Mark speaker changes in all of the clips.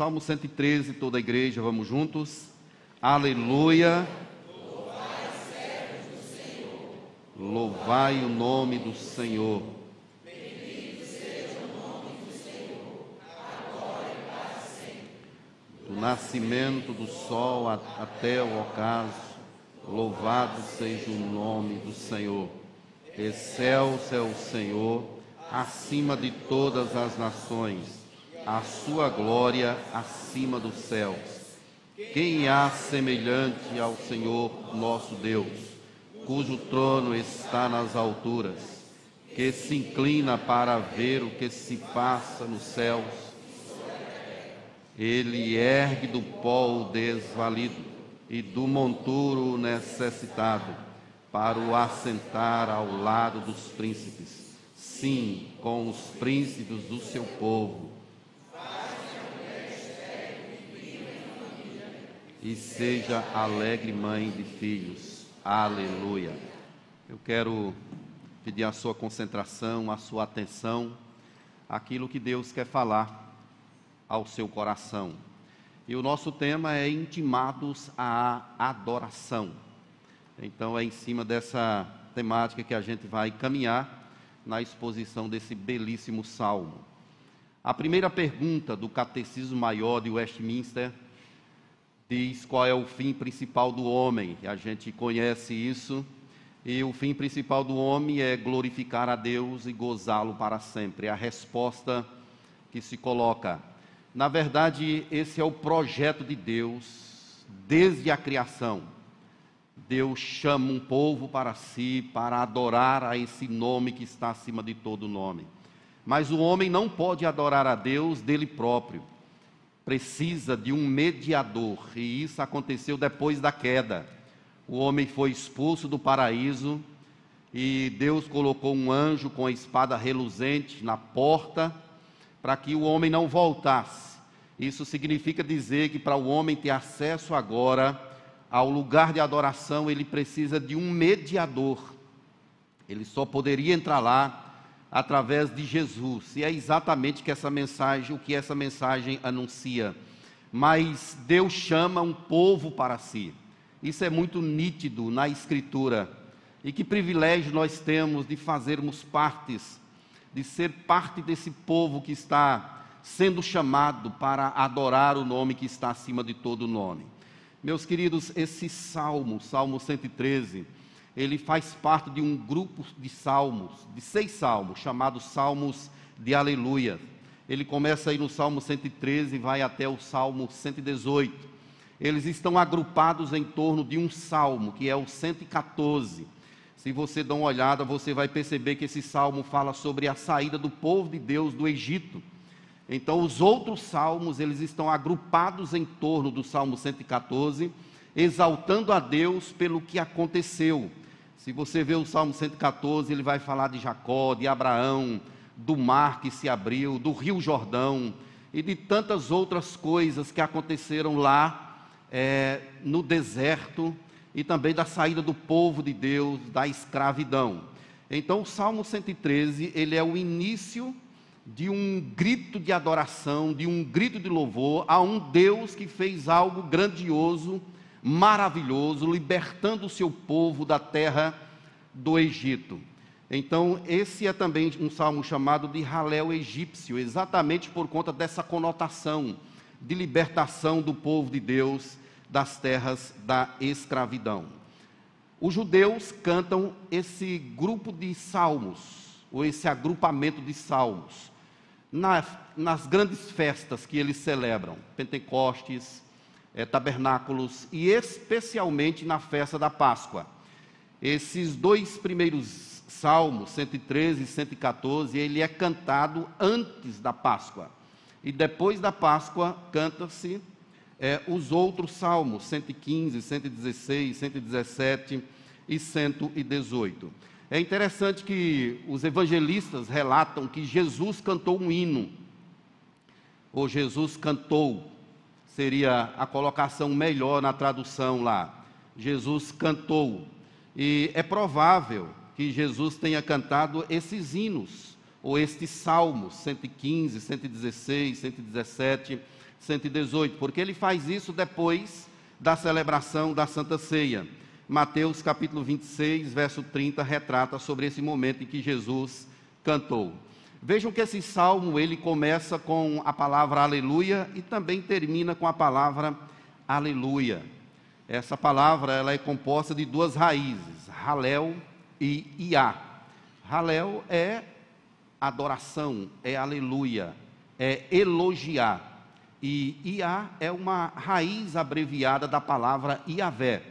Speaker 1: Salmo 113, toda a igreja, vamos juntos. Aleluia. Louvai o nome do Senhor. Do nascimento do sol até o ocaso, louvado seja o nome do Senhor. Excelso é o Senhor, acima de todas as nações a sua glória acima dos céus. Quem há semelhante ao Senhor nosso Deus, cujo trono está nas alturas, que se inclina para ver o que se passa nos céus? Ele ergue do pó o desvalido e do monturo o necessitado, para o assentar ao lado dos príncipes, sim, com os príncipes do seu povo e seja alegre mãe de filhos. Aleluia. Eu quero pedir a sua concentração, a sua atenção, aquilo que Deus quer falar ao seu coração. E o nosso tema é intimados à adoração. Então é em cima dessa temática que a gente vai caminhar na exposição desse belíssimo salmo. A primeira pergunta do Catecismo Maior de Westminster diz qual é o fim principal do homem. A gente conhece isso. E o fim principal do homem é glorificar a Deus e gozá-lo para sempre. É a resposta que se coloca. Na verdade, esse é o projeto de Deus desde a criação. Deus chama um povo para si para adorar a esse nome que está acima de todo nome. Mas o homem não pode adorar a Deus dele próprio precisa de um mediador, e isso aconteceu depois da queda. O homem foi expulso do paraíso e Deus colocou um anjo com a espada reluzente na porta para que o homem não voltasse. Isso significa dizer que para o homem ter acesso agora ao lugar de adoração, ele precisa de um mediador. Ele só poderia entrar lá através de Jesus. E é exatamente que essa mensagem, o que essa mensagem anuncia. Mas Deus chama um povo para si. Isso é muito nítido na escritura. E que privilégio nós temos de fazermos partes, de ser parte desse povo que está sendo chamado para adorar o nome que está acima de todo nome. Meus queridos, esse salmo, Salmo 113, ele faz parte de um grupo de salmos, de seis salmos, chamados Salmos de Aleluia. Ele começa aí no Salmo 113 e vai até o Salmo 118. Eles estão agrupados em torno de um salmo, que é o 114. Se você dá uma olhada, você vai perceber que esse salmo fala sobre a saída do povo de Deus do Egito. Então, os outros salmos, eles estão agrupados em torno do Salmo 114, exaltando a Deus pelo que aconteceu, se você vê o Salmo 114, ele vai falar de Jacó, de Abraão, do mar que se abriu, do rio Jordão e de tantas outras coisas que aconteceram lá é, no deserto e também da saída do povo de Deus da escravidão. Então, o Salmo 113, ele é o início de um grito de adoração, de um grito de louvor a um Deus que fez algo grandioso maravilhoso, libertando o seu povo da terra do Egito. Então, esse é também um salmo chamado de Halel egípcio, exatamente por conta dessa conotação de libertação do povo de Deus das terras da escravidão. Os judeus cantam esse grupo de salmos, ou esse agrupamento de salmos, nas, nas grandes festas que eles celebram, Pentecostes, é, tabernáculos e especialmente na festa da Páscoa. Esses dois primeiros salmos, 113 e 114, ele é cantado antes da Páscoa. E depois da Páscoa canta-se é, os outros salmos, 115, 116, 117 e 118. É interessante que os evangelistas relatam que Jesus cantou um hino, ou Jesus cantou, seria a colocação melhor na tradução lá. Jesus cantou. E é provável que Jesus tenha cantado esses hinos, ou estes salmos, 115, 116, 117, 118, porque ele faz isso depois da celebração da Santa Ceia. Mateus capítulo 26, verso 30, retrata sobre esse momento em que Jesus cantou. Vejam que esse salmo ele começa com a palavra aleluia e também termina com a palavra aleluia. Essa palavra ela é composta de duas raízes, halel e iá. Halel é adoração, é aleluia, é elogiar. E Iá é uma raiz abreviada da palavra Iavé.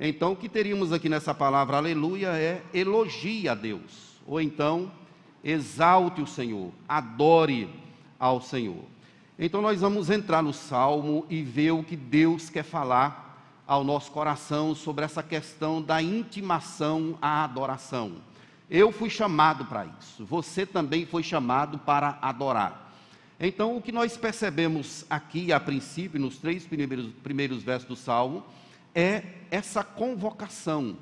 Speaker 1: Então, o que teríamos aqui nessa palavra aleluia é elogie a Deus, ou então exalte o Senhor, adore ao Senhor. Então, nós vamos entrar no salmo e ver o que Deus quer falar ao nosso coração sobre essa questão da intimação à adoração. Eu fui chamado para isso, você também foi chamado para adorar. Então, o que nós percebemos aqui, a princípio, nos três primeiros, primeiros versos do Salmo, é essa convocação,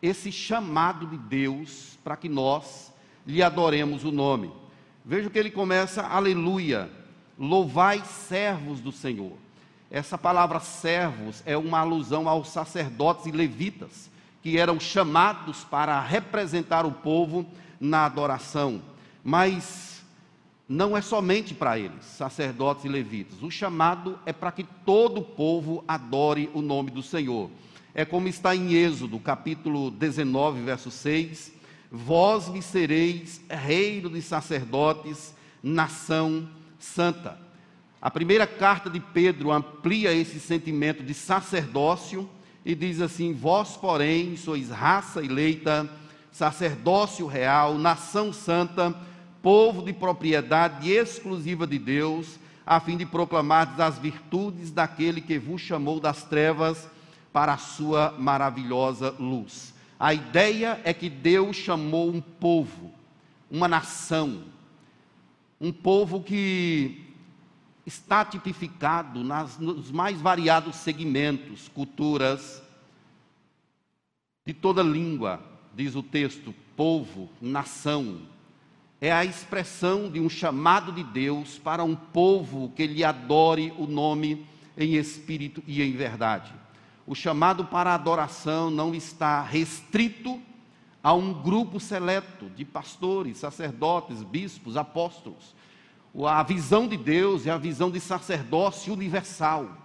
Speaker 1: esse chamado de Deus para que nós lhe adoremos o nome. Veja que ele começa, aleluia, louvai servos do Senhor. Essa palavra servos é uma alusão aos sacerdotes e levitas, que eram chamados para representar o povo na adoração. Mas não é somente para eles, sacerdotes e levitas. O chamado é para que todo o povo adore o nome do Senhor. É como está em Êxodo, capítulo 19, verso 6: Vós me sereis reino de sacerdotes, nação santa. A primeira carta de Pedro amplia esse sentimento de sacerdócio e diz assim: Vós, porém, sois raça eleita, sacerdócio real, nação santa povo de propriedade exclusiva de Deus, a fim de proclamar as virtudes daquele que vos chamou das trevas para a sua maravilhosa luz. A ideia é que Deus chamou um povo, uma nação, um povo que está tipificado nas, nos mais variados segmentos, culturas, de toda língua, diz o texto, povo, nação, é a expressão de um chamado de Deus para um povo que lhe adore o nome em espírito e em verdade. O chamado para adoração não está restrito a um grupo seleto de pastores, sacerdotes, bispos, apóstolos. A visão de Deus é a visão de sacerdócio universal,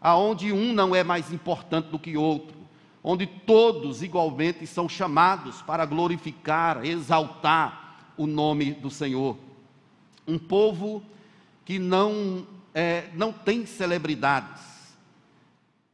Speaker 1: aonde um não é mais importante do que outro, onde todos igualmente são chamados para glorificar, exaltar, o nome do Senhor. Um povo que não, é, não tem celebridades.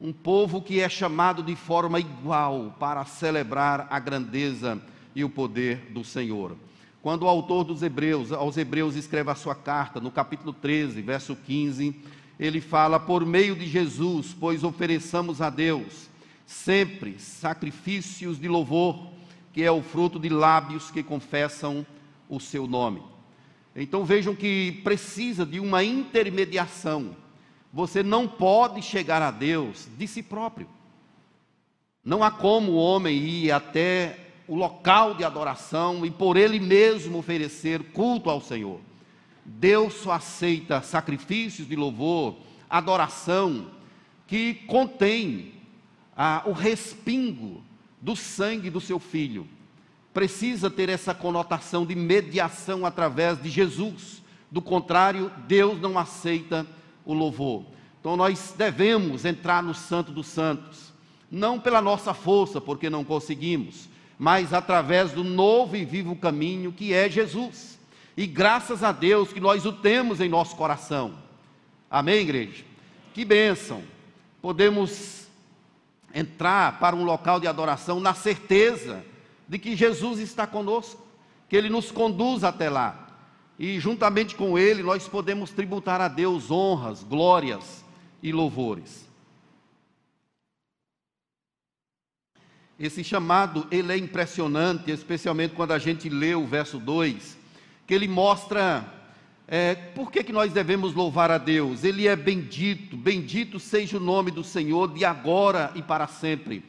Speaker 1: Um povo que é chamado de forma igual para celebrar a grandeza e o poder do Senhor. Quando o autor dos Hebreus, aos Hebreus escreve a sua carta, no capítulo 13, verso 15, ele fala: Por meio de Jesus, pois ofereçamos a Deus sempre sacrifícios de louvor, que é o fruto de lábios que confessam o seu nome. Então vejam que precisa de uma intermediação. Você não pode chegar a Deus de si próprio. Não há como o homem ir até o local de adoração e por ele mesmo oferecer culto ao Senhor. Deus só aceita sacrifícios de louvor, adoração, que contém ah, o respingo do sangue do seu filho precisa ter essa conotação de mediação através de Jesus. Do contrário, Deus não aceita o louvor. Então nós devemos entrar no Santo dos Santos, não pela nossa força, porque não conseguimos, mas através do novo e vivo caminho que é Jesus. E graças a Deus que nós o temos em nosso coração. Amém, igreja? Que bênção! Podemos entrar para um local de adoração na certeza de que Jesus está conosco, que Ele nos conduz até lá. E juntamente com Ele nós podemos tributar a Deus honras, glórias e louvores. Esse chamado, ele é impressionante, especialmente quando a gente lê o verso 2, que ele mostra é, por que, que nós devemos louvar a Deus. Ele é bendito, bendito seja o nome do Senhor de agora e para sempre.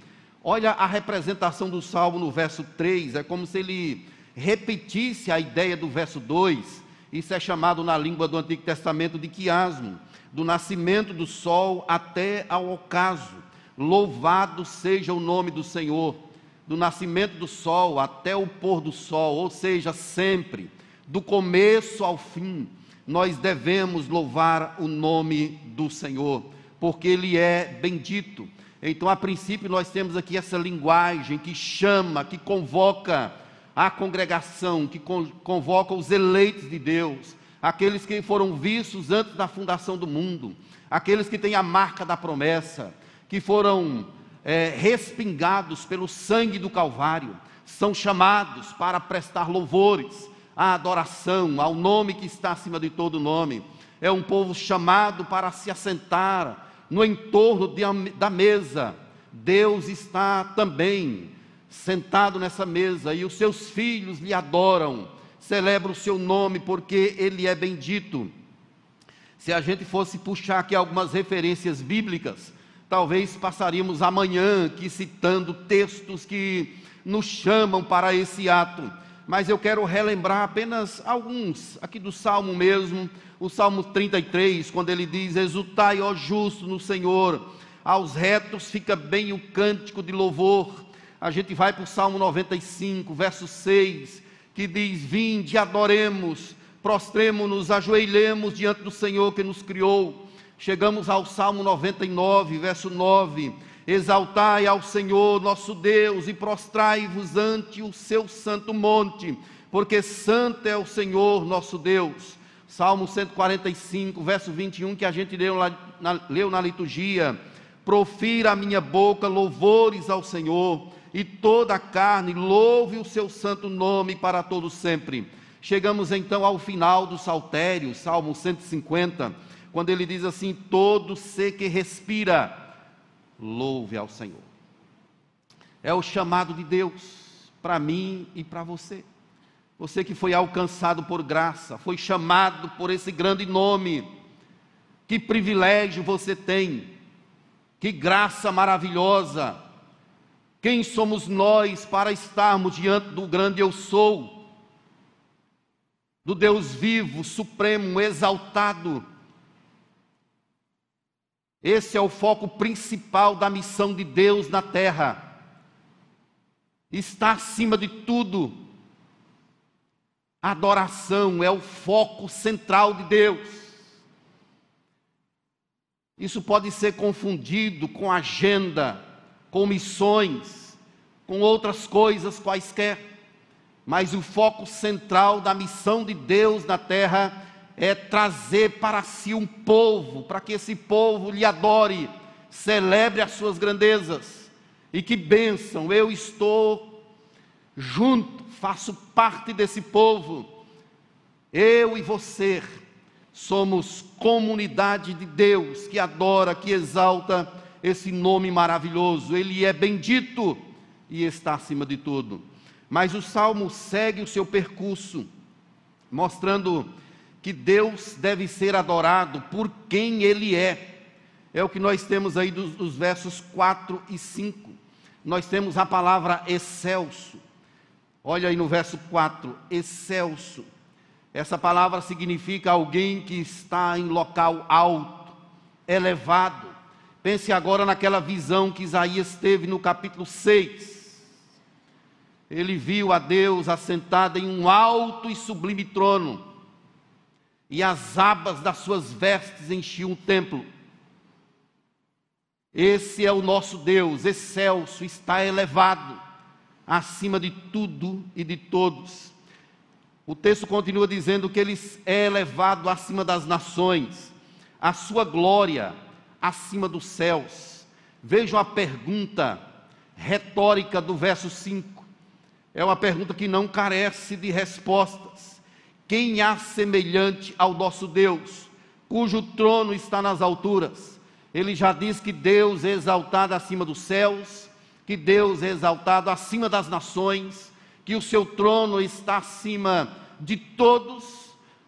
Speaker 1: Olha a representação do salmo no verso 3, é como se ele repetisse a ideia do verso 2 Isso é chamado na língua do Antigo Testamento de quiasmo, do nascimento do sol até ao ocaso. Louvado seja o nome do Senhor, do nascimento do sol até o pôr do sol, ou seja, sempre, do começo ao fim, nós devemos louvar o nome do Senhor, porque Ele é bendito. Então, a princípio, nós temos aqui essa linguagem que chama, que convoca a congregação, que convoca os eleitos de Deus, aqueles que foram vistos antes da fundação do mundo, aqueles que têm a marca da promessa, que foram é, respingados pelo sangue do Calvário, são chamados para prestar louvores, a adoração ao nome que está acima de todo nome. É um povo chamado para se assentar no entorno de, da mesa. Deus está também sentado nessa mesa e os seus filhos lhe adoram, celebram o seu nome porque ele é bendito. Se a gente fosse puxar aqui algumas referências bíblicas, talvez passaríamos amanhã aqui citando textos que nos chamam para esse ato mas eu quero relembrar apenas alguns, aqui do Salmo mesmo, o Salmo 33, quando ele diz: Exultai, ó justo, no Senhor, aos retos fica bem o cântico de louvor. A gente vai para o Salmo 95, verso 6, que diz: Vinde, adoremos, prostremos-nos, ajoelhemos diante do Senhor que nos criou. Chegamos ao Salmo 99, verso 9 Exaltai ao Senhor nosso Deus e prostrai-vos ante o seu santo monte, porque santo é o Senhor nosso Deus. Salmo 145, verso 21, que a gente leu, na, leu na liturgia. Profira a minha boca louvores ao Senhor, e toda a carne louve o seu santo nome para todo sempre. Chegamos então ao final do saltério, Salmo 150, quando ele diz assim: Todo ser que respira, louve ao Senhor. É o chamado de Deus para mim e para você. Você que foi alcançado por graça, foi chamado por esse grande nome. Que privilégio você tem, que graça maravilhosa. Quem somos nós para estarmos diante do grande Eu Sou, do Deus vivo, supremo, exaltado, esse é o foco principal da missão de Deus na terra. Está acima de tudo. A adoração é o foco central de Deus. Isso pode ser confundido com agenda, com missões, com outras coisas quaisquer, mas o foco central da missão de Deus na terra é trazer para si um povo, para que esse povo lhe adore, celebre as suas grandezas. E que bênção, eu estou junto, faço parte desse povo. Eu e você somos comunidade de Deus que adora, que exalta esse nome maravilhoso. Ele é bendito e está acima de tudo. Mas o salmo segue o seu percurso, mostrando que Deus deve ser adorado por quem Ele é. É o que nós temos aí dos, dos versos 4 e 5. Nós temos a palavra excelso. Olha aí no verso 4, excelso. Essa palavra significa alguém que está em local alto, elevado. Pense agora naquela visão que Isaías teve no capítulo 6. Ele viu a Deus assentado em um alto e sublime trono e as abas das suas vestes enchiam o templo. Esse é o nosso Deus, excelso, está elevado acima de tudo e de todos. O texto continua dizendo que ele é elevado acima das nações, a sua glória acima dos céus. Vejam a pergunta retórica do verso 5. É uma pergunta que não carece de respostas. Quem há semelhante ao nosso Deus, cujo trono está nas alturas? Ele já diz que Deus é exaltado acima dos céus, que Deus é exaltado acima das nações, que o seu trono está acima de todos.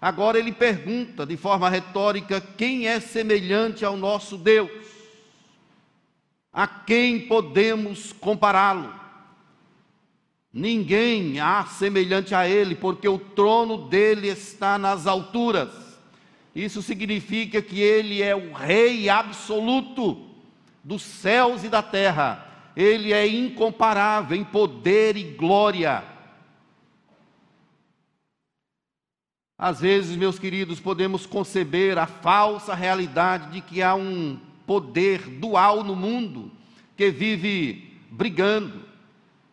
Speaker 1: Agora ele pergunta de forma retórica: quem é semelhante ao nosso Deus? A quem podemos compará-lo? Ninguém há semelhante a ele, porque o trono dele está nas alturas. Isso significa que ele é o rei absoluto dos céus e da terra. Ele é incomparável em poder e glória. Às vezes, meus queridos, podemos conceber a falsa realidade de que há um poder dual no mundo que vive brigando,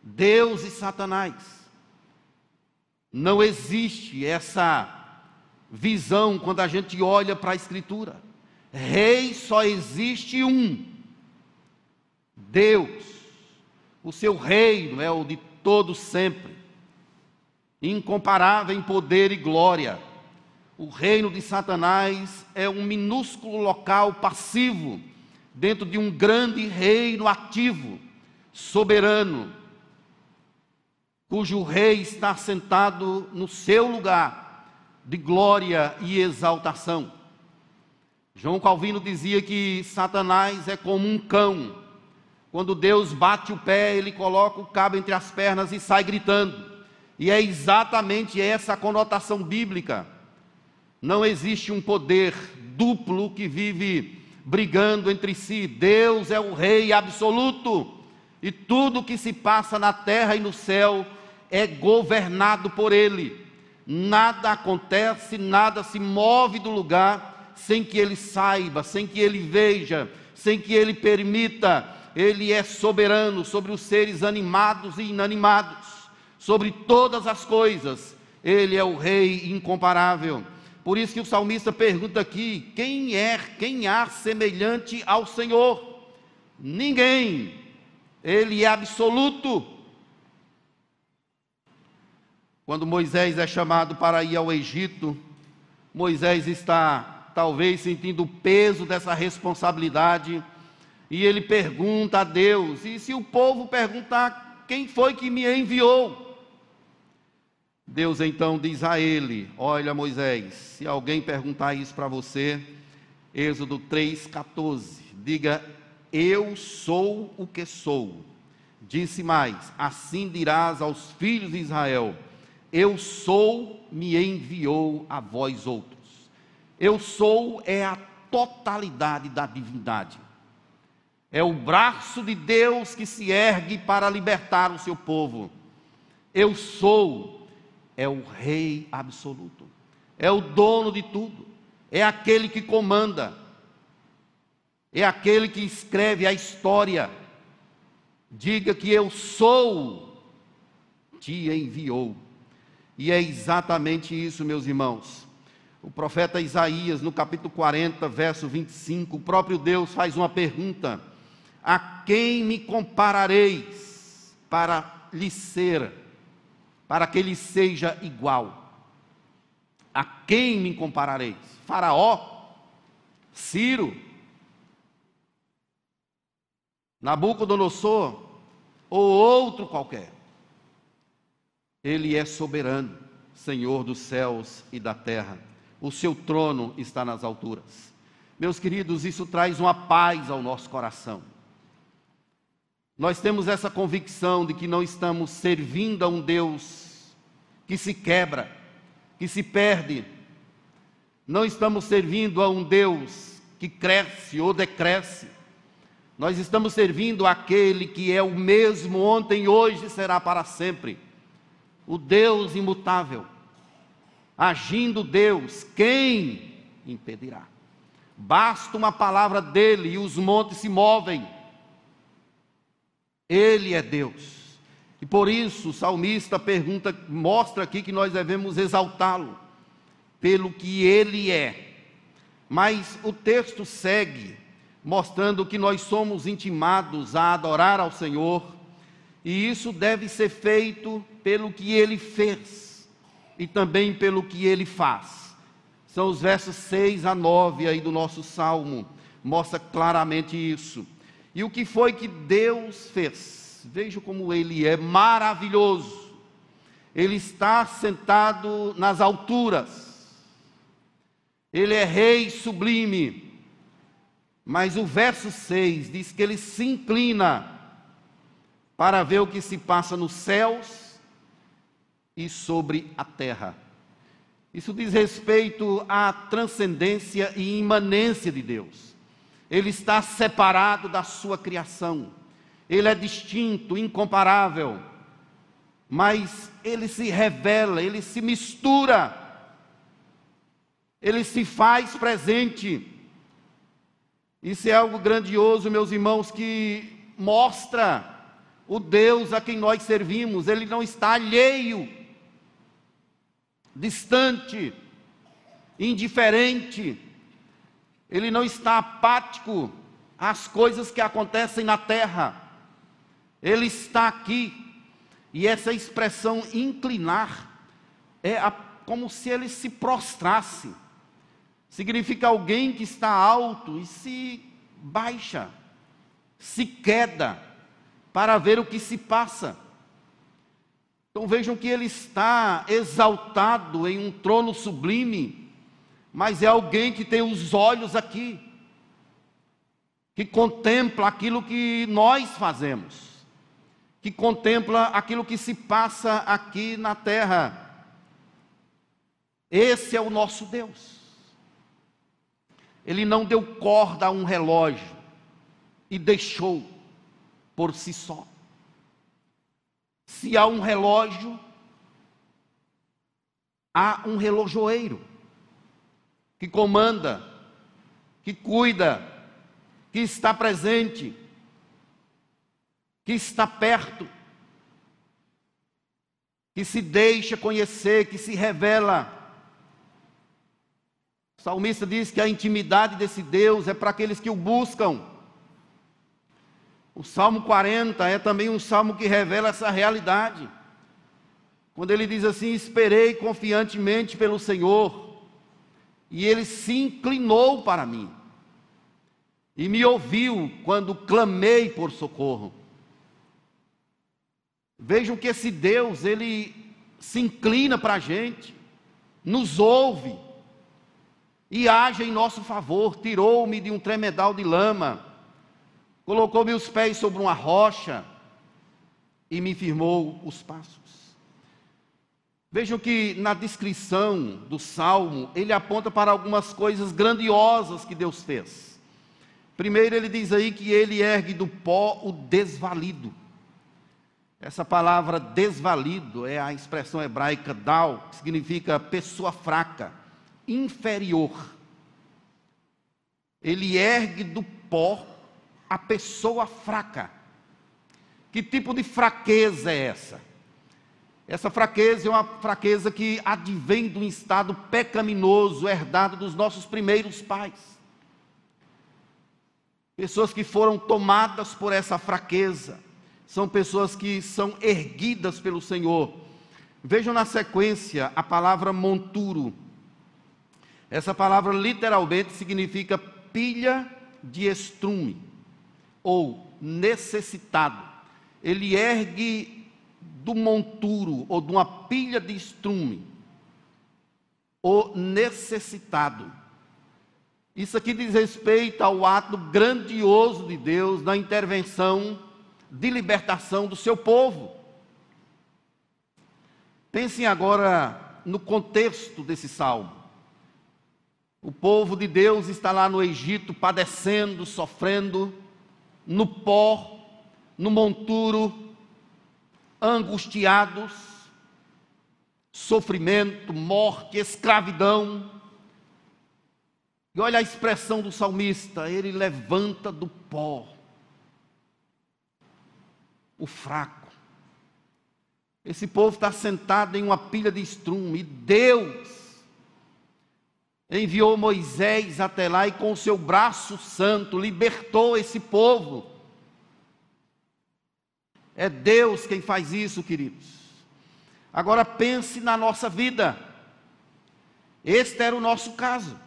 Speaker 1: Deus e Satanás. Não existe essa visão quando a gente olha para a Escritura. Rei só existe um, Deus. O seu reino é o de todo sempre incomparável em poder e glória. O reino de Satanás é um minúsculo local passivo dentro de um grande reino ativo, soberano, cujo rei está sentado no seu lugar de glória e exaltação. João Calvino dizia que Satanás é como um cão. Quando Deus bate o pé, ele coloca o cabo entre as pernas e sai gritando. E é exatamente essa a conotação bíblica. Não existe um poder duplo que vive brigando entre si. Deus é o Rei absoluto. E tudo que se passa na terra e no céu é governado por Ele. Nada acontece, nada se move do lugar sem que Ele saiba, sem que Ele veja, sem que Ele permita. Ele é soberano sobre os seres animados e inanimados sobre todas as coisas. Ele é o rei incomparável. Por isso que o salmista pergunta aqui: quem é, quem há semelhante ao Senhor? Ninguém. Ele é absoluto. Quando Moisés é chamado para ir ao Egito, Moisés está talvez sentindo o peso dessa responsabilidade, e ele pergunta a Deus: e se o povo perguntar quem foi que me enviou? Deus então diz a ele: Olha, Moisés, se alguém perguntar isso para você, Êxodo 3,14, diga: Eu sou o que sou. Disse mais: Assim dirás aos filhos de Israel: Eu sou, me enviou a vós outros. Eu sou é a totalidade da divindade. É o braço de Deus que se ergue para libertar o seu povo. Eu sou é o Rei absoluto, é o dono de tudo, é aquele que comanda, é aquele que escreve a história. Diga que eu sou, te enviou. E é exatamente isso, meus irmãos. O profeta Isaías, no capítulo 40, verso 25, o próprio Deus faz uma pergunta: A quem me comparareis para lhe ser para que ele seja igual. A quem me comparareis? Faraó? Ciro? Nabucodonosor? Ou outro qualquer? Ele é soberano, Senhor dos céus e da terra. O seu trono está nas alturas. Meus queridos, isso traz uma paz ao nosso coração. Nós temos essa convicção de que não estamos servindo a um Deus que se quebra, que se perde. Não estamos servindo a um Deus que cresce ou decresce. Nós estamos servindo aquele que é o mesmo ontem, hoje e será para sempre. O Deus imutável. Agindo Deus, quem impedirá? Basta uma palavra dele e os montes se movem. Ele é Deus. E por isso o salmista pergunta, mostra aqui que nós devemos exaltá-lo pelo que ele é. Mas o texto segue mostrando que nós somos intimados a adorar ao Senhor, e isso deve ser feito pelo que ele fez e também pelo que ele faz. São os versos 6 a 9 aí do nosso salmo, mostra claramente isso. E o que foi que Deus fez? Veja como ele é maravilhoso. Ele está sentado nas alturas. Ele é rei sublime. Mas o verso 6 diz que ele se inclina para ver o que se passa nos céus e sobre a terra. Isso diz respeito à transcendência e imanência de Deus. Ele está separado da sua criação. Ele é distinto, incomparável. Mas ele se revela, ele se mistura. Ele se faz presente. Isso é algo grandioso, meus irmãos, que mostra o Deus a quem nós servimos. Ele não está alheio distante, indiferente, ele não está apático às coisas que acontecem na terra, ele está aqui, e essa expressão inclinar é a, como se ele se prostrasse, significa alguém que está alto e se baixa, se queda para ver o que se passa. Então vejam que ele está exaltado em um trono sublime, mas é alguém que tem os olhos aqui, que contempla aquilo que nós fazemos, que contempla aquilo que se passa aqui na terra. Esse é o nosso Deus. Ele não deu corda a um relógio e deixou por si só. Se há um relógio, há um relojoeiro que comanda, que cuida, que está presente, que está perto, que se deixa conhecer, que se revela. O salmista diz que a intimidade desse Deus é para aqueles que o buscam. O Salmo 40 é também um salmo que revela essa realidade. Quando ele diz assim: Esperei confiantemente pelo Senhor, e ele se inclinou para mim, e me ouviu quando clamei por socorro. Vejam que esse Deus, ele se inclina para a gente, nos ouve e age em nosso favor. Tirou-me de um tremedal de lama colocou meus pés sobre uma rocha e me firmou os passos. Vejam que na descrição do salmo, ele aponta para algumas coisas grandiosas que Deus fez. Primeiro, ele diz aí que ele ergue do pó o desvalido. Essa palavra desvalido é a expressão hebraica dal, que significa pessoa fraca, inferior. Ele ergue do pó a pessoa fraca. Que tipo de fraqueza é essa? Essa fraqueza é uma fraqueza que advém de um estado pecaminoso herdado dos nossos primeiros pais. Pessoas que foram tomadas por essa fraqueza, são pessoas que são erguidas pelo Senhor. Vejam na sequência a palavra monturo. Essa palavra literalmente significa pilha de estrume ou necessitado, ele ergue do monturo ou de uma pilha de estrume, o necessitado. Isso aqui diz respeito ao ato grandioso de Deus na intervenção de libertação do seu povo. Pensem agora no contexto desse salmo. O povo de Deus está lá no Egito padecendo, sofrendo, no pó, no monturo, angustiados, sofrimento, morte, escravidão. E olha a expressão do salmista: ele levanta do pó o fraco. Esse povo está sentado em uma pilha de estrume, e Deus enviou Moisés até lá e com o seu braço santo libertou esse povo. É Deus quem faz isso, queridos. Agora pense na nossa vida. Este era o nosso caso.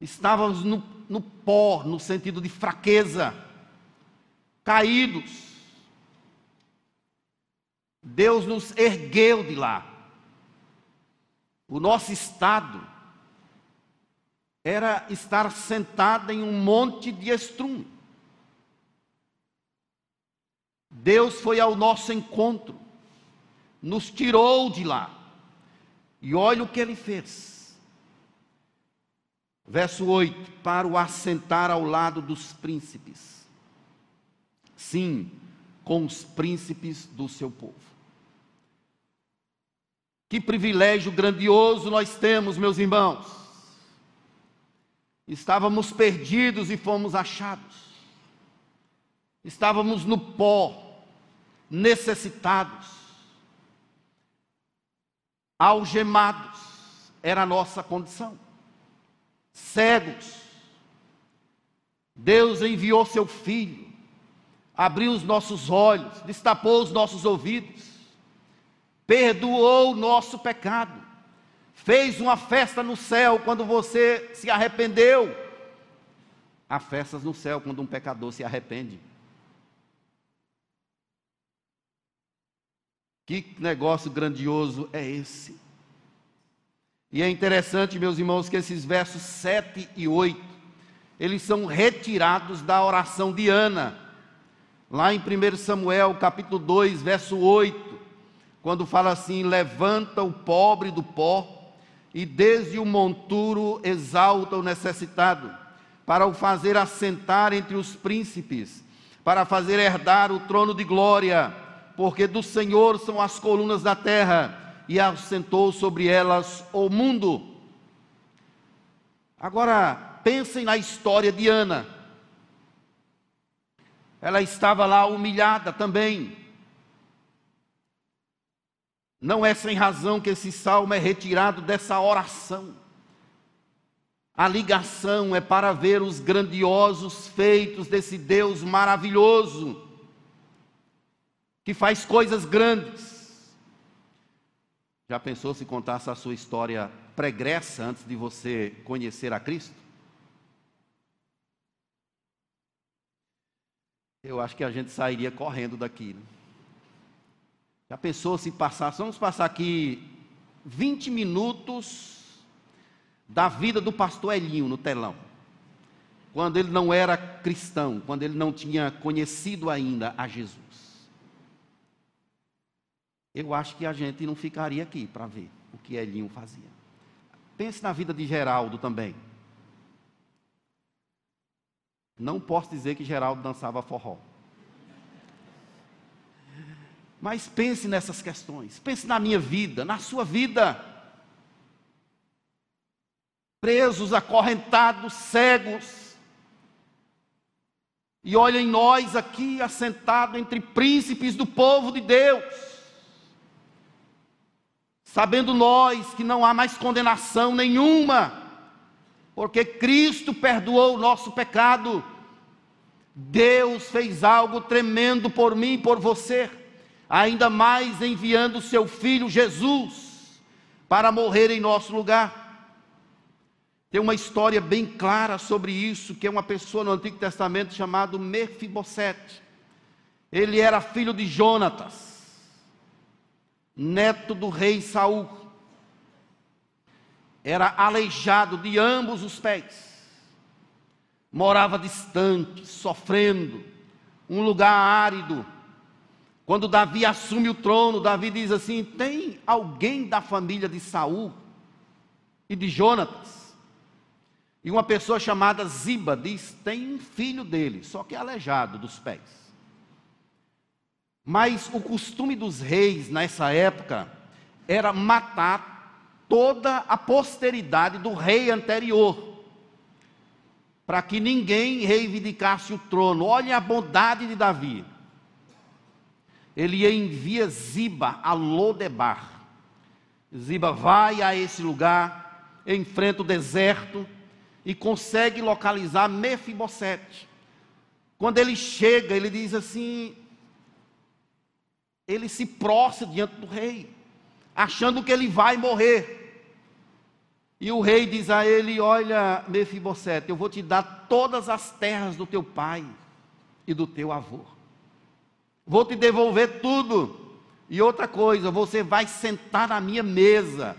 Speaker 1: Estávamos no, no pó, no sentido de fraqueza, caídos. Deus nos ergueu de lá. O nosso estado era estar sentado em um monte de estrume. Deus foi ao nosso encontro, nos tirou de lá. E olha o que ele fez. Verso 8: para o assentar ao lado dos príncipes. Sim, com os príncipes do seu povo. Que privilégio grandioso nós temos, meus irmãos. Estávamos perdidos e fomos achados. Estávamos no pó, necessitados, algemados, era a nossa condição. Cegos. Deus enviou seu filho, abriu os nossos olhos, destapou os nossos ouvidos perdoou o nosso pecado, fez uma festa no céu quando você se arrependeu. Há festas no céu quando um pecador se arrepende. Que negócio grandioso é esse? E é interessante, meus irmãos, que esses versos 7 e 8, eles são retirados da oração de Ana. Lá em 1 Samuel, capítulo 2, verso 8, quando fala assim: levanta o pobre do pó e desde o monturo exalta o necessitado, para o fazer assentar entre os príncipes, para fazer herdar o trono de glória, porque do Senhor são as colunas da terra, e assentou sobre elas o mundo. Agora, pensem na história de Ana. Ela estava lá humilhada também, não é sem razão que esse salmo é retirado dessa oração. A ligação é para ver os grandiosos feitos desse Deus maravilhoso, que faz coisas grandes. Já pensou se contasse a sua história pregressa antes de você conhecer a Cristo? Eu acho que a gente sairia correndo daqui. Né? Já pensou se passasse, vamos passar aqui 20 minutos da vida do pastor Elinho no telão. Quando ele não era cristão, quando ele não tinha conhecido ainda a Jesus. Eu acho que a gente não ficaria aqui para ver o que Elinho fazia. Pense na vida de Geraldo também. Não posso dizer que Geraldo dançava forró. Mas pense nessas questões, pense na minha vida, na sua vida. Presos, acorrentados, cegos. E olhem nós aqui assentados entre príncipes do povo de Deus. Sabendo nós que não há mais condenação nenhuma, porque Cristo perdoou o nosso pecado. Deus fez algo tremendo por mim e por você ainda mais enviando o seu filho Jesus para morrer em nosso lugar. Tem uma história bem clara sobre isso, que é uma pessoa no Antigo Testamento chamado Mefibosete. Ele era filho de Jonatas, neto do rei Saul. Era aleijado de ambos os pés. Morava distante, sofrendo, um lugar árido quando Davi assume o trono, Davi diz assim: tem alguém da família de Saul e de Jonatas? E uma pessoa chamada Ziba diz: tem um filho dele, só que é aleijado dos pés. Mas o costume dos reis nessa época era matar toda a posteridade do rei anterior, para que ninguém reivindicasse o trono. Olhem a bondade de Davi ele envia Ziba a Lodebar. Ziba vai a esse lugar, enfrenta o deserto e consegue localizar Mefibosete. Quando ele chega, ele diz assim: ele se prostra diante do rei, achando que ele vai morrer. E o rei diz a ele: Olha, Mefibosete, eu vou te dar todas as terras do teu pai e do teu avô. Vou te devolver tudo. E outra coisa, você vai sentar na minha mesa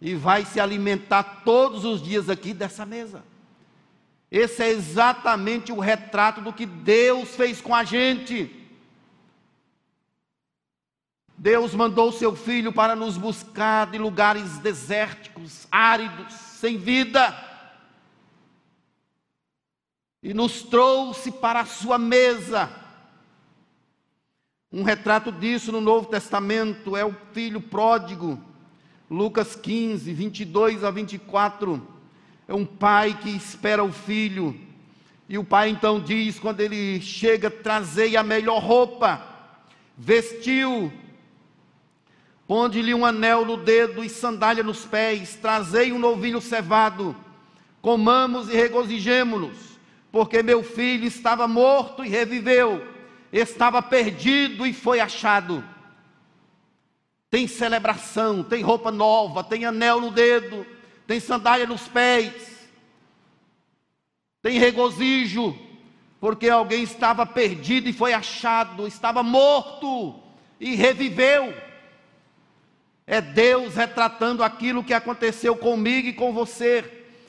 Speaker 1: e vai se alimentar todos os dias aqui dessa mesa. Esse é exatamente o retrato do que Deus fez com a gente. Deus mandou seu filho para nos buscar de lugares desérticos, áridos, sem vida, e nos trouxe para a sua mesa. Um retrato disso no Novo Testamento é o filho pródigo, Lucas 15, 22 a 24. É um pai que espera o filho, e o pai então diz, quando ele chega, trazei a melhor roupa, vestiu, Ponde-lhe um anel no dedo e sandália nos pés, trazei um novilho cevado, comamos e regozijemo-nos, porque meu filho estava morto e reviveu, estava perdido e foi achado. Tem celebração, tem roupa nova, tem anel no dedo, tem sandália nos pés, tem regozijo, porque alguém estava perdido e foi achado, estava morto e reviveu. É Deus retratando aquilo que aconteceu comigo e com você.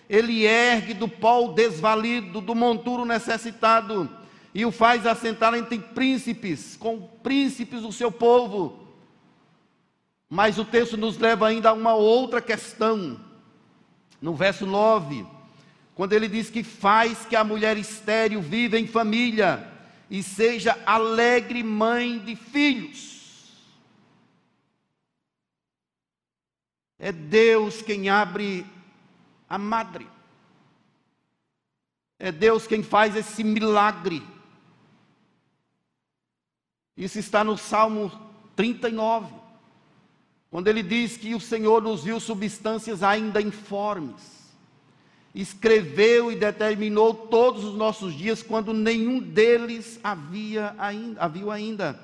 Speaker 1: Ele ergue do pó o desvalido, do monturo necessitado, e o faz assentar entre príncipes, com príncipes do seu povo. Mas o texto nos leva ainda a uma outra questão. No verso 9, quando ele diz que faz que a mulher estéril viva em família e seja alegre mãe de filhos. É Deus quem abre a madre. É Deus quem faz esse milagre. Isso está no Salmo 39, quando ele diz que o Senhor nos viu substâncias ainda informes, escreveu e determinou todos os nossos dias quando nenhum deles havia ainda, havia ainda.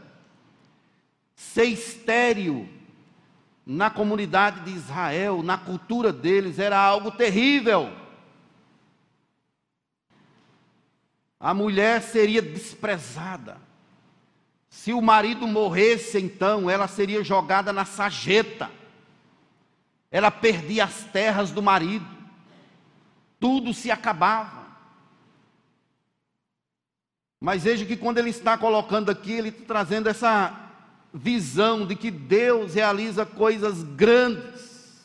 Speaker 1: Ser estéril na comunidade de Israel, na cultura deles, era algo terrível. A mulher seria desprezada. Se o marido morresse, então, ela seria jogada na sageta. Ela perdia as terras do marido. Tudo se acabava. Mas veja que quando ele está colocando aqui, ele está trazendo essa visão de que Deus realiza coisas grandes,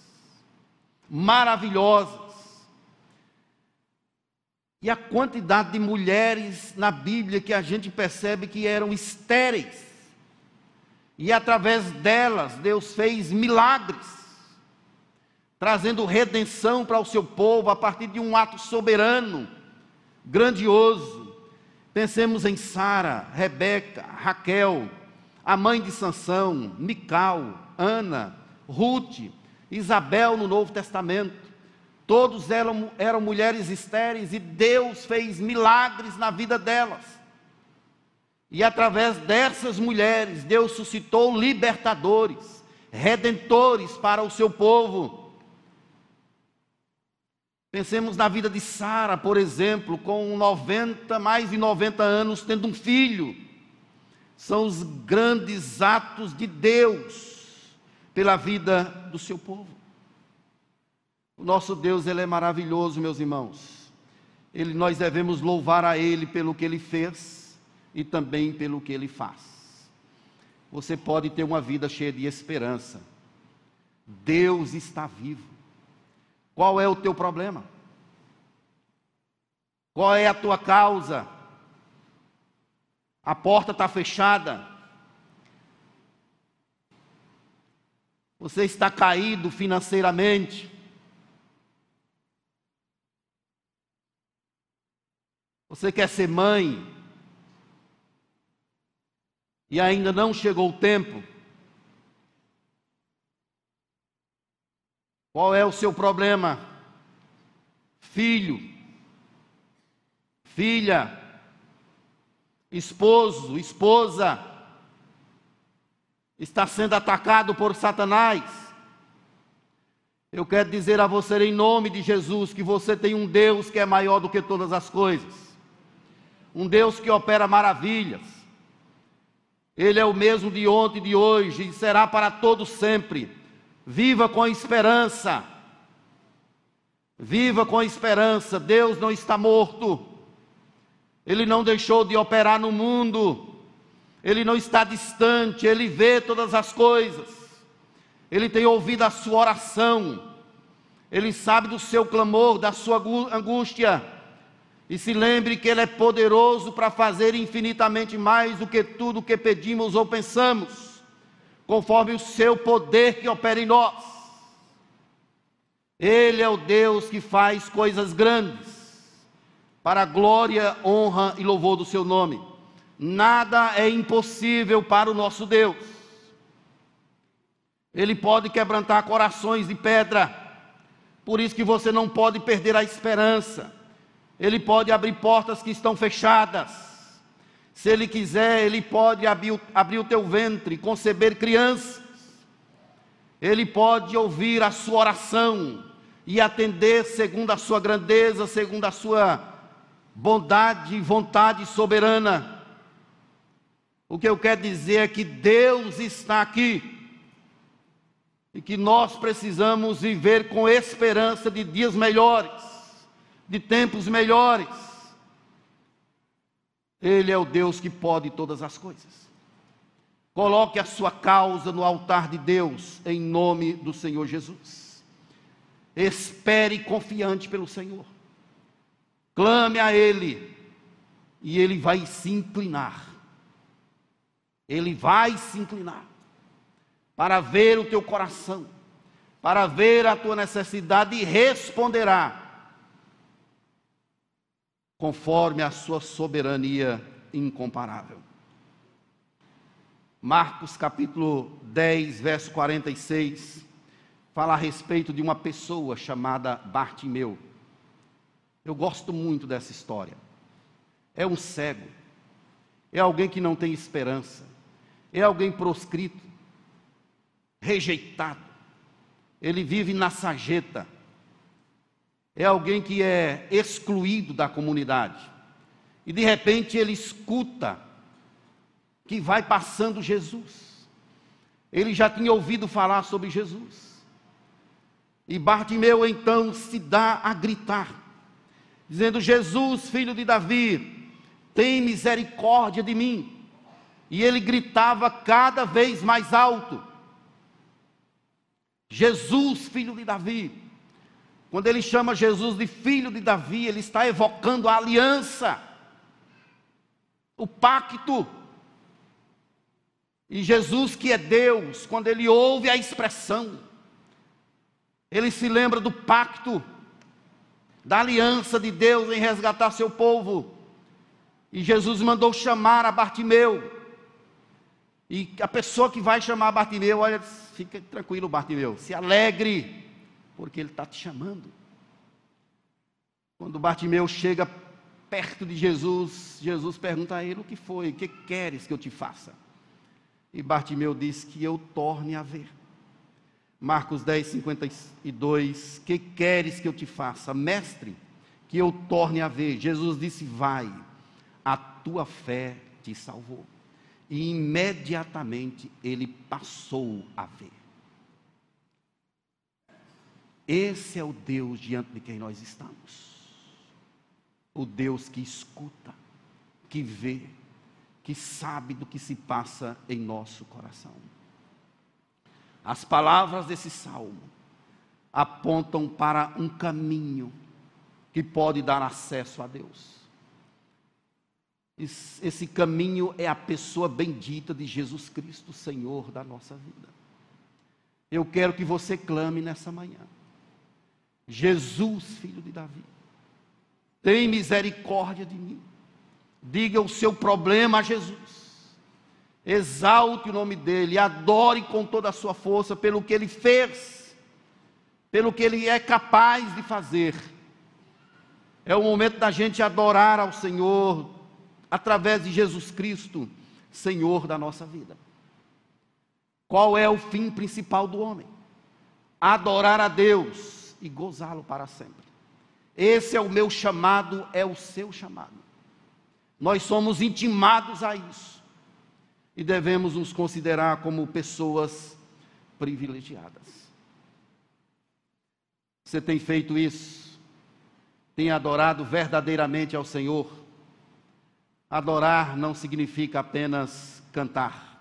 Speaker 1: maravilhosas. E a quantidade de mulheres na Bíblia que a gente percebe que eram estéreis. E através delas Deus fez milagres, trazendo redenção para o seu povo a partir de um ato soberano, grandioso. Pensemos em Sara, Rebeca, Raquel, a mãe de Sansão, Mical, Ana, Ruth, Isabel no Novo Testamento. Todos eram, eram mulheres estéreis e Deus fez milagres na vida delas. E através dessas mulheres, Deus suscitou libertadores, redentores para o seu povo. Pensemos na vida de Sara, por exemplo, com 90, mais de 90 anos, tendo um filho são os grandes atos de Deus pela vida do seu povo. O nosso Deus, ele é maravilhoso, meus irmãos. Ele, nós devemos louvar a Ele pelo que Ele fez e também pelo que Ele faz. Você pode ter uma vida cheia de esperança. Deus está vivo. Qual é o teu problema? Qual é a tua causa? A porta está fechada, você está caído financeiramente, você quer ser mãe, e ainda não chegou o tempo, qual é o seu problema? Filho, filha, esposo, esposa, está sendo atacado por Satanás. Eu quero dizer a você, em nome de Jesus, que você tem um Deus que é maior do que todas as coisas, um Deus que opera maravilhas. Ele é o mesmo de ontem e de hoje e será para todos sempre. Viva com esperança. Viva com esperança. Deus não está morto. Ele não deixou de operar no mundo. Ele não está distante, ele vê todas as coisas. Ele tem ouvido a sua oração. Ele sabe do seu clamor, da sua angústia. E se lembre que Ele é poderoso para fazer infinitamente mais do que tudo o que pedimos ou pensamos, conforme o seu poder que opera em nós. Ele é o Deus que faz coisas grandes, para a glória, honra e louvor do seu nome. Nada é impossível para o nosso Deus. Ele pode quebrantar corações de pedra por isso que você não pode perder a esperança. Ele pode abrir portas que estão fechadas. Se Ele quiser, Ele pode abrir, abrir o teu ventre, conceber crianças. Ele pode ouvir a sua oração e atender segundo a sua grandeza, segundo a sua bondade e vontade soberana. O que eu quero dizer é que Deus está aqui e que nós precisamos viver com esperança de dias melhores, de tempos melhores. Ele é o Deus que pode todas as coisas. Coloque a sua causa no altar de Deus, em nome do Senhor Jesus. Espere confiante pelo Senhor. Clame a Ele, e Ele vai se inclinar. Ele vai se inclinar para ver o teu coração, para ver a tua necessidade e responderá conforme a sua soberania incomparável. Marcos capítulo 10, verso 46, fala a respeito de uma pessoa chamada Bartimeu. Eu gosto muito dessa história. É um cego, é alguém que não tem esperança, é alguém proscrito, rejeitado, ele vive na sarjeta, é alguém que é excluído da comunidade, e de repente ele escuta que vai passando Jesus, ele já tinha ouvido falar sobre Jesus, e Bartimeu então se dá a gritar, dizendo: Jesus, filho de Davi, tem misericórdia de mim. E ele gritava cada vez mais alto. Jesus, filho de Davi. Quando ele chama Jesus de filho de Davi, ele está evocando a aliança, o pacto. E Jesus, que é Deus, quando ele ouve a expressão, ele se lembra do pacto, da aliança de Deus em resgatar seu povo. E Jesus mandou chamar a Bartimeu. E a pessoa que vai chamar Bartimeu, olha, fica tranquilo, Bartimeu, se alegre, porque ele está te chamando. Quando Bartimeu chega perto de Jesus, Jesus pergunta a ele: O que foi? O que queres que eu te faça? E Bartimeu diz que eu torne a ver. Marcos 10, 52: Que queres que eu te faça? Mestre, que eu torne a ver. Jesus disse: Vai, a tua fé te salvou e imediatamente ele passou a ver. Esse é o Deus diante de quem nós estamos. O Deus que escuta, que vê, que sabe do que se passa em nosso coração. As palavras desse salmo apontam para um caminho que pode dar acesso a Deus. Esse caminho é a pessoa bendita de Jesus Cristo, Senhor da nossa vida. Eu quero que você clame nessa manhã. Jesus, filho de Davi, tem misericórdia de mim. Diga o seu problema a Jesus. Exalte o nome dele, adore com toda a sua força pelo que ele fez, pelo que ele é capaz de fazer. É o momento da gente adorar ao Senhor, através de Jesus Cristo, Senhor da nossa vida. Qual é o fim principal do homem? Adorar a Deus e gozá-lo para sempre. Esse é o meu chamado, é o seu chamado. Nós somos intimados a isso e devemos nos considerar como pessoas privilegiadas. Você tem feito isso? Tem adorado verdadeiramente ao Senhor? Adorar não significa apenas cantar.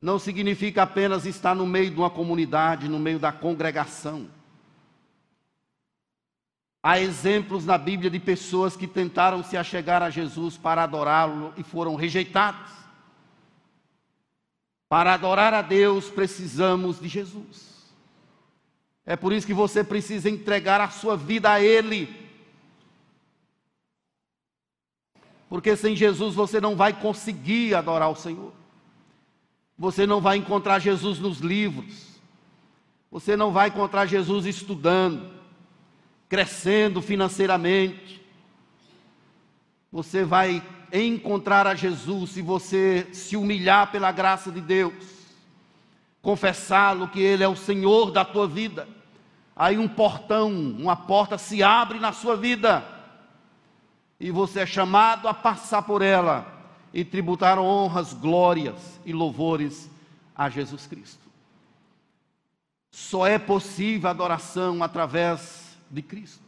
Speaker 1: Não significa apenas estar no meio de uma comunidade, no meio da congregação. Há exemplos na Bíblia de pessoas que tentaram se achegar a Jesus para adorá-lo e foram rejeitados. Para adorar a Deus, precisamos de Jesus. É por isso que você precisa entregar a sua vida a Ele. Porque sem Jesus você não vai conseguir adorar o Senhor. Você não vai encontrar Jesus nos livros. Você não vai encontrar Jesus estudando, crescendo financeiramente. Você vai encontrar a Jesus se você se humilhar pela graça de Deus, confessá-lo que Ele é o Senhor da tua vida. Aí um portão, uma porta se abre na sua vida e você é chamado a passar por ela e tributar honras, glórias e louvores a Jesus Cristo. Só é possível adoração através de Cristo.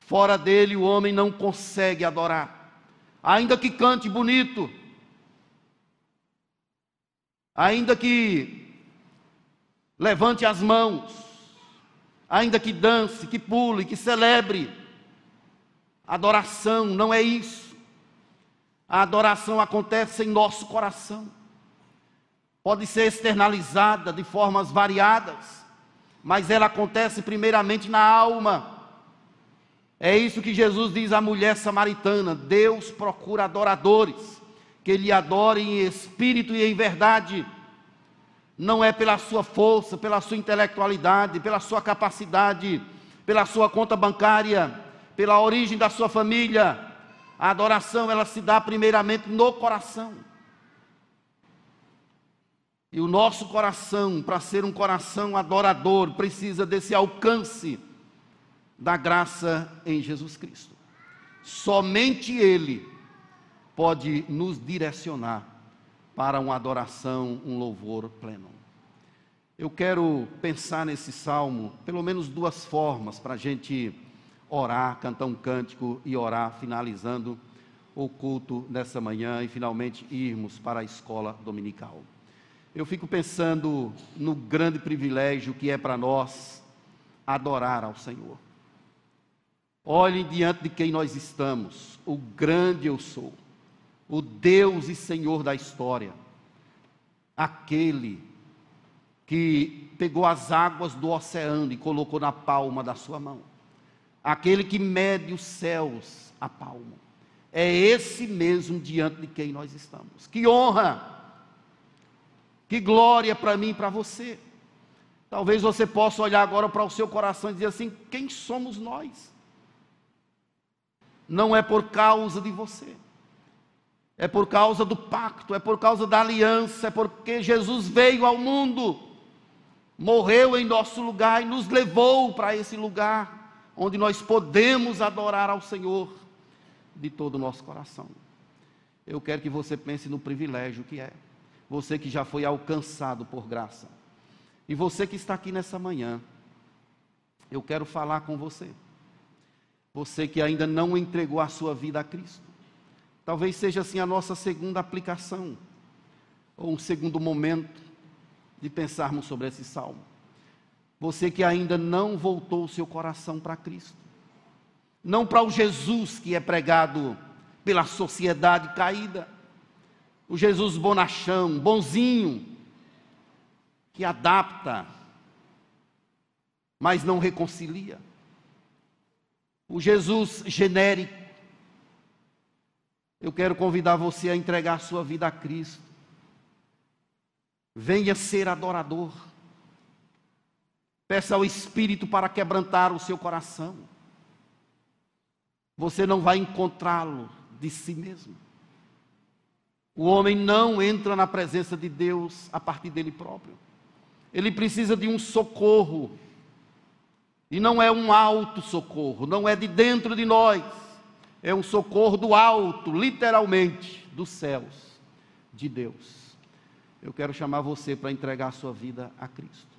Speaker 1: Fora dele o homem não consegue adorar, ainda que cante bonito, ainda que levante as mãos, ainda que dance, que pule, que celebre Adoração não é isso. A adoração acontece em nosso coração. Pode ser externalizada de formas variadas, mas ela acontece primeiramente na alma. É isso que Jesus diz à mulher samaritana: Deus procura adoradores, que lhe adorem em espírito e em verdade. Não é pela sua força, pela sua intelectualidade, pela sua capacidade, pela sua conta bancária, pela origem da sua família. A adoração ela se dá primeiramente no coração. E o nosso coração, para ser um coração adorador, precisa desse alcance da graça em Jesus Cristo. Somente Ele pode nos direcionar para uma adoração, um louvor pleno. Eu quero pensar nesse salmo, pelo menos duas formas para a gente orar, cantar um cântico e orar, finalizando o culto nessa manhã e finalmente irmos para a escola dominical. Eu fico pensando no grande privilégio que é para nós adorar ao Senhor. Olhem diante de quem nós estamos, o grande eu sou, o Deus e Senhor da história, aquele que pegou as águas do oceano e colocou na palma da sua mão aquele que mede os céus a palmo. É esse mesmo diante de quem nós estamos. Que honra, que glória para mim e para você. Talvez você possa olhar agora para o seu coração e dizer assim: quem somos nós? Não é por causa de você, é por causa do pacto, é por causa da aliança, é porque Jesus veio ao mundo, morreu em nosso lugar e nos levou para esse lugar onde nós podemos adorar ao Senhor de todo o nosso coração. Eu quero que você pense no privilégio que é. Você que já foi alcançado por graça. E você que está aqui nessa manhã, eu quero falar com você. Você que ainda não entregou a sua vida a Cristo. Talvez seja assim a nossa segunda aplicação, ou um segundo momento de pensarmos sobre esse salmo. Você que ainda não voltou o seu coração para Cristo. Não para o Jesus que é pregado pela sociedade caída. O Jesus bonachão, bonzinho, que adapta, mas não reconcilia. O Jesus genérico. Eu quero convidar você a entregar sua vida a Cristo. Venha ser adorador. Peça ao Espírito para quebrantar o seu coração. Você não vai encontrá-lo de si mesmo. O homem não entra na presença de Deus a partir dele próprio. Ele precisa de um socorro. E não é um alto socorro, não é de dentro de nós. É um socorro do alto, literalmente, dos céus, de Deus. Eu quero chamar você para entregar a sua vida a Cristo.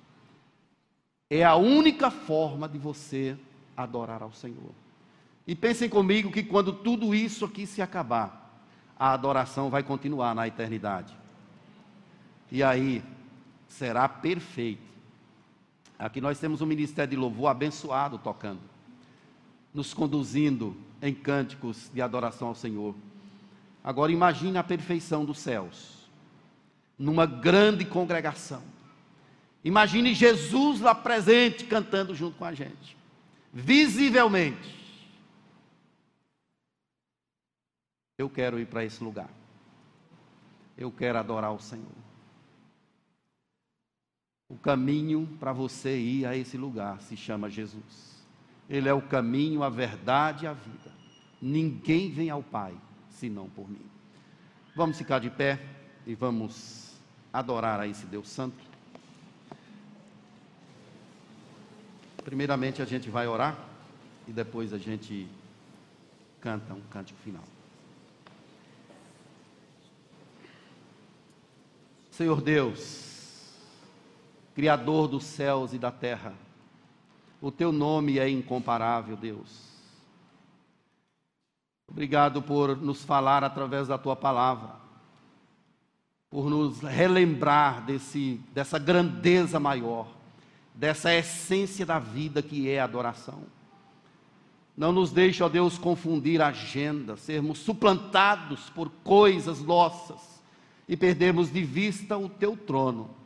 Speaker 1: É a única forma de você adorar ao Senhor. E pensem comigo que quando tudo isso aqui se acabar, a adoração vai continuar na eternidade. E aí será perfeito. Aqui nós temos um ministério de louvor abençoado tocando, nos conduzindo em cânticos de adoração ao Senhor. Agora imagine a perfeição dos céus, numa grande congregação. Imagine Jesus lá presente cantando junto com a gente, visivelmente. Eu quero ir para esse lugar. Eu quero adorar o Senhor. O caminho para você ir a esse lugar se chama Jesus. Ele é o caminho, a verdade e a vida. Ninguém vem ao Pai senão por mim. Vamos ficar de pé e vamos adorar a esse Deus Santo. Primeiramente a gente vai orar e depois a gente canta um cântico final. Senhor Deus, Criador dos céus e da terra, o teu nome é incomparável, Deus. Obrigado por nos falar através da tua palavra, por nos relembrar desse, dessa grandeza maior, dessa essência da vida que é a adoração. Não nos deixe, ó Deus, confundir a agenda, sermos suplantados por coisas nossas e perdemos de vista o teu trono.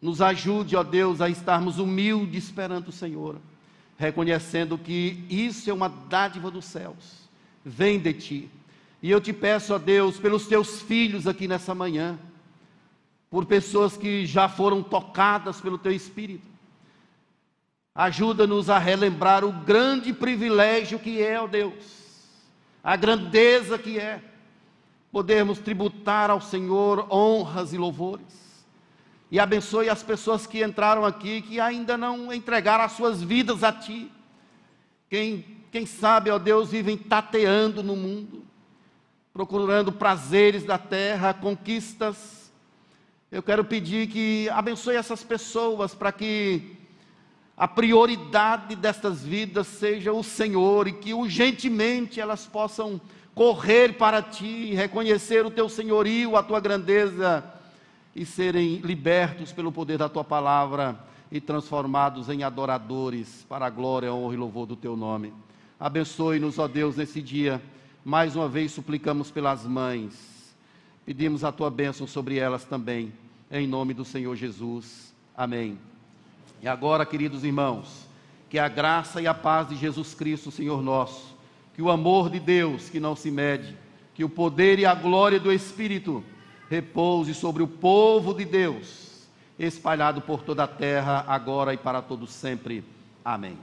Speaker 1: Nos ajude, ó Deus, a estarmos humildes perante o Senhor, reconhecendo que isso é uma dádiva dos céus, vem de ti. E eu te peço, ó Deus, pelos teus filhos aqui nessa manhã, por pessoas que já foram tocadas pelo teu Espírito. Ajuda-nos a relembrar o grande privilégio que é, ó Deus, a grandeza que é podermos tributar ao Senhor honras e louvores. E abençoe as pessoas que entraram aqui, que ainda não entregaram as suas vidas a Ti. Quem, quem sabe, ó Deus, vivem tateando no mundo, procurando prazeres da terra, conquistas. Eu quero pedir que abençoe essas pessoas para que a prioridade destas vidas seja o Senhor e que urgentemente elas possam correr para ti, reconhecer o teu senhorio, a tua grandeza e serem libertos pelo poder da tua palavra e transformados em adoradores para a glória, honra e louvor do teu nome. Abençoe-nos, ó Deus, nesse dia. Mais uma vez suplicamos pelas mães. Pedimos a tua bênção sobre elas também, em nome do Senhor Jesus. Amém. E agora, queridos irmãos, que a graça e a paz de Jesus Cristo, Senhor nosso, que o amor de Deus, que não se mede, que o poder e a glória do Espírito repouse sobre o povo de Deus, espalhado por toda a terra, agora e para todo sempre. Amém.